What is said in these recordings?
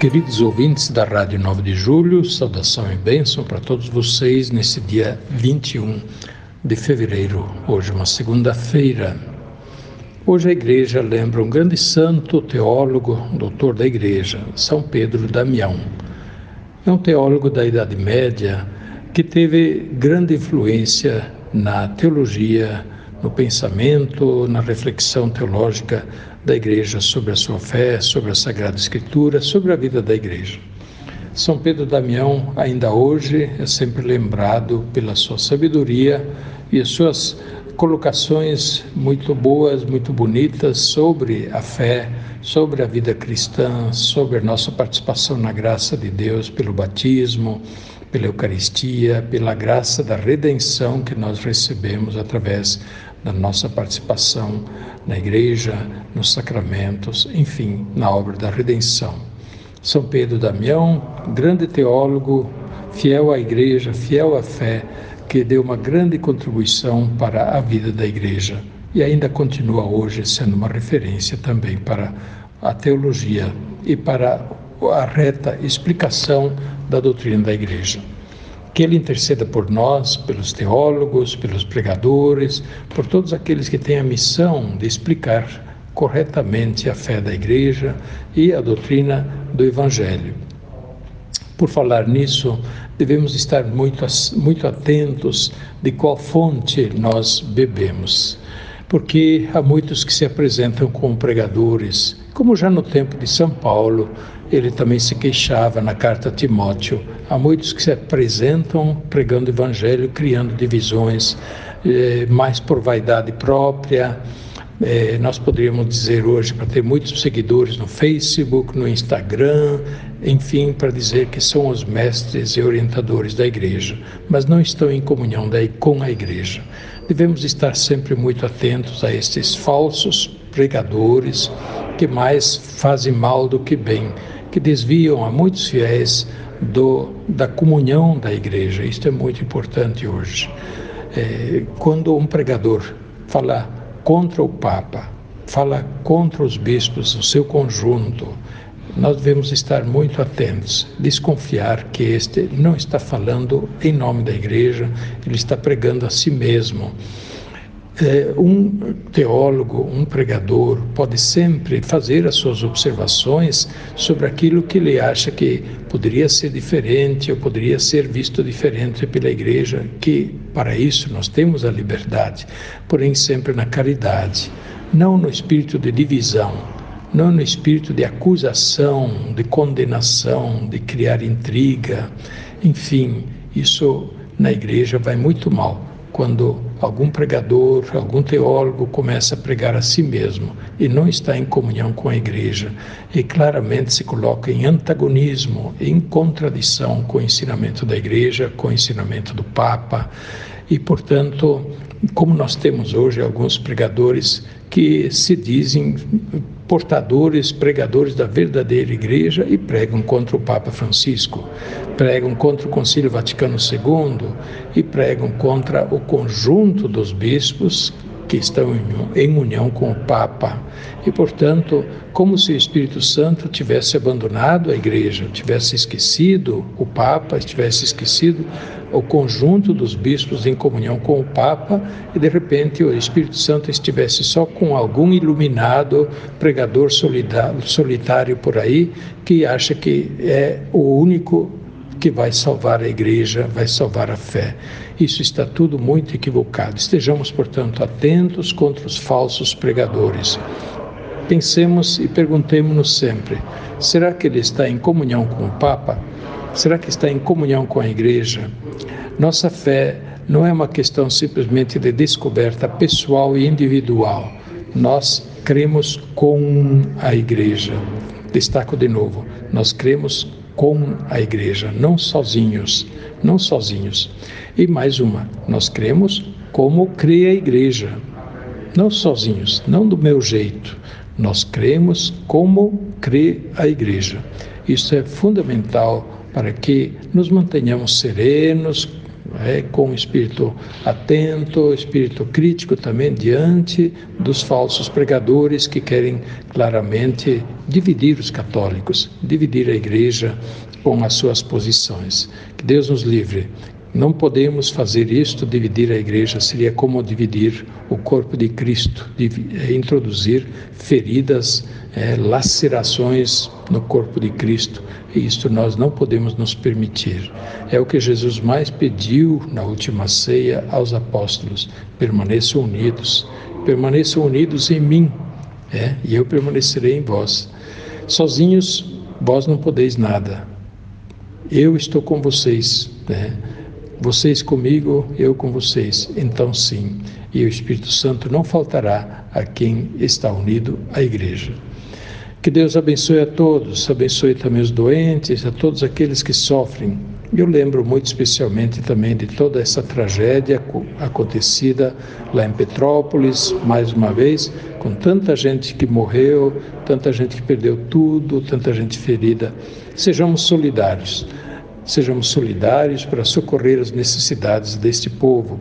Queridos ouvintes da Rádio 9 de Julho, saudação e bênção para todos vocês nesse dia 21 de fevereiro, hoje uma segunda-feira. Hoje a igreja lembra um grande santo, teólogo, doutor da igreja, São Pedro Damião. É um teólogo da Idade Média que teve grande influência na teologia, no pensamento, na reflexão teológica da igreja sobre a sua fé, sobre a Sagrada Escritura, sobre a vida da igreja. São Pedro Damião, ainda hoje, é sempre lembrado pela sua sabedoria e as suas colocações muito boas, muito bonitas sobre a fé, sobre a vida cristã, sobre a nossa participação na graça de Deus pelo batismo, pela Eucaristia, pela graça da redenção que nós recebemos através da nossa participação na igreja, nos sacramentos, enfim, na obra da redenção. São Pedro Damião, grande teólogo, fiel à igreja, fiel à fé, que deu uma grande contribuição para a vida da igreja e ainda continua hoje sendo uma referência também para a teologia e para a reta explicação da doutrina da igreja. Que Ele interceda por nós, pelos teólogos, pelos pregadores, por todos aqueles que têm a missão de explicar corretamente a fé da igreja e a doutrina do Evangelho. Por falar nisso, devemos estar muito, muito atentos de qual fonte nós bebemos, porque há muitos que se apresentam como pregadores, como já no tempo de São Paulo, ele também se queixava na carta a Timóteo. Há muitos que se apresentam pregando o evangelho, criando divisões, eh, mais por vaidade própria, é, nós poderíamos dizer hoje para ter muitos seguidores no Facebook, no Instagram, enfim, para dizer que são os mestres e orientadores da igreja, mas não estão em comunhão daí com a igreja. Devemos estar sempre muito atentos a estes falsos pregadores que mais fazem mal do que bem, que desviam a muitos fiéis do, da comunhão da igreja. Isto é muito importante hoje. É, quando um pregador fala contra o Papa, fala contra os bispos, o seu conjunto, nós devemos estar muito atentos, desconfiar que este não está falando em nome da igreja, ele está pregando a si mesmo. É, um teólogo, um pregador, pode sempre fazer as suas observações sobre aquilo que ele acha que poderia ser diferente ou poderia ser visto diferente pela igreja, que para isso nós temos a liberdade, porém sempre na caridade, não no espírito de divisão, não no espírito de acusação, de condenação, de criar intriga, enfim, isso na igreja vai muito mal quando algum pregador, algum teólogo começa a pregar a si mesmo e não está em comunhão com a igreja e claramente se coloca em antagonismo, em contradição com o ensinamento da igreja, com o ensinamento do Papa. E, portanto, como nós temos hoje alguns pregadores que se dizem portadores, pregadores da verdadeira igreja e pregam contra o Papa Francisco, pregam contra o Concílio Vaticano II e pregam contra o conjunto dos bispos que estão em união com o Papa. E, portanto, como se o Espírito Santo tivesse abandonado a igreja, tivesse esquecido o Papa, tivesse esquecido o conjunto dos bispos em comunhão com o Papa, e de repente o Espírito Santo estivesse só com algum iluminado pregador solitário por aí, que acha que é o único que vai salvar a igreja, vai salvar a fé. Isso está tudo muito equivocado. Estejamos, portanto, atentos contra os falsos pregadores. Pensemos e perguntemos-nos sempre: será que ele está em comunhão com o Papa? Será que está em comunhão com a igreja? Nossa fé não é uma questão simplesmente de descoberta pessoal e individual. Nós cremos com a igreja. Destaco de novo: nós cremos com a igreja, não sozinhos, não sozinhos. E mais uma, nós cremos como crê a igreja, não sozinhos, não do meu jeito. Nós cremos como crê a igreja. Isso é fundamental para que nos mantenhamos serenos, é, com espírito atento, espírito crítico também diante dos falsos pregadores que querem claramente dividir os católicos, dividir a igreja com as suas posições. Que Deus nos livre. Não podemos fazer isto, dividir a igreja, seria como dividir o corpo de Cristo, é, introduzir feridas, é, lacerações no corpo de Cristo e isto nós não podemos nos permitir. É o que Jesus mais pediu na última ceia aos apóstolos: permaneçam unidos, permaneçam unidos em mim, é, e eu permanecerei em vós. Sozinhos vós não podeis nada. Eu estou com vocês, né? Vocês comigo, eu com vocês. Então sim, e o Espírito Santo não faltará a quem está unido à igreja. Que Deus abençoe a todos, abençoe também os doentes, a todos aqueles que sofrem. Eu lembro muito especialmente também de toda essa tragédia acontecida lá em Petrópolis, mais uma vez, com tanta gente que morreu, tanta gente que perdeu tudo, tanta gente ferida. Sejamos solidários, sejamos solidários para socorrer as necessidades deste povo.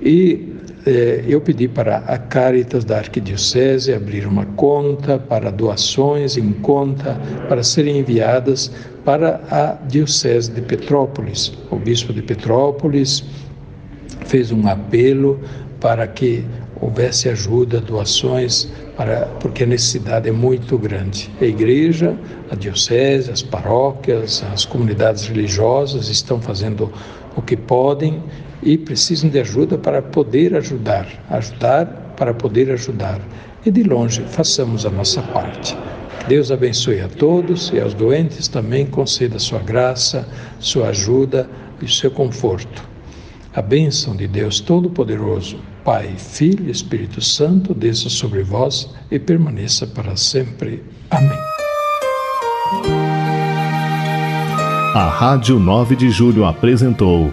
E é, eu pedi para a Caritas da Arquidiocese abrir uma conta para doações em conta para serem enviadas para a Diocese de Petrópolis. O bispo de Petrópolis fez um apelo para que houvesse ajuda, doações, para, porque a necessidade é muito grande. A igreja, a diocese, as paróquias, as comunidades religiosas estão fazendo o que podem e precisam de ajuda para poder ajudar, ajudar para poder ajudar. E de longe, façamos a nossa parte. Deus abençoe a todos e aos doentes também conceda sua graça, sua ajuda e seu conforto. A bênção de Deus Todo-Poderoso, Pai, Filho e Espírito Santo, desça sobre vós e permaneça para sempre. Amém. A Rádio 9 de Julho apresentou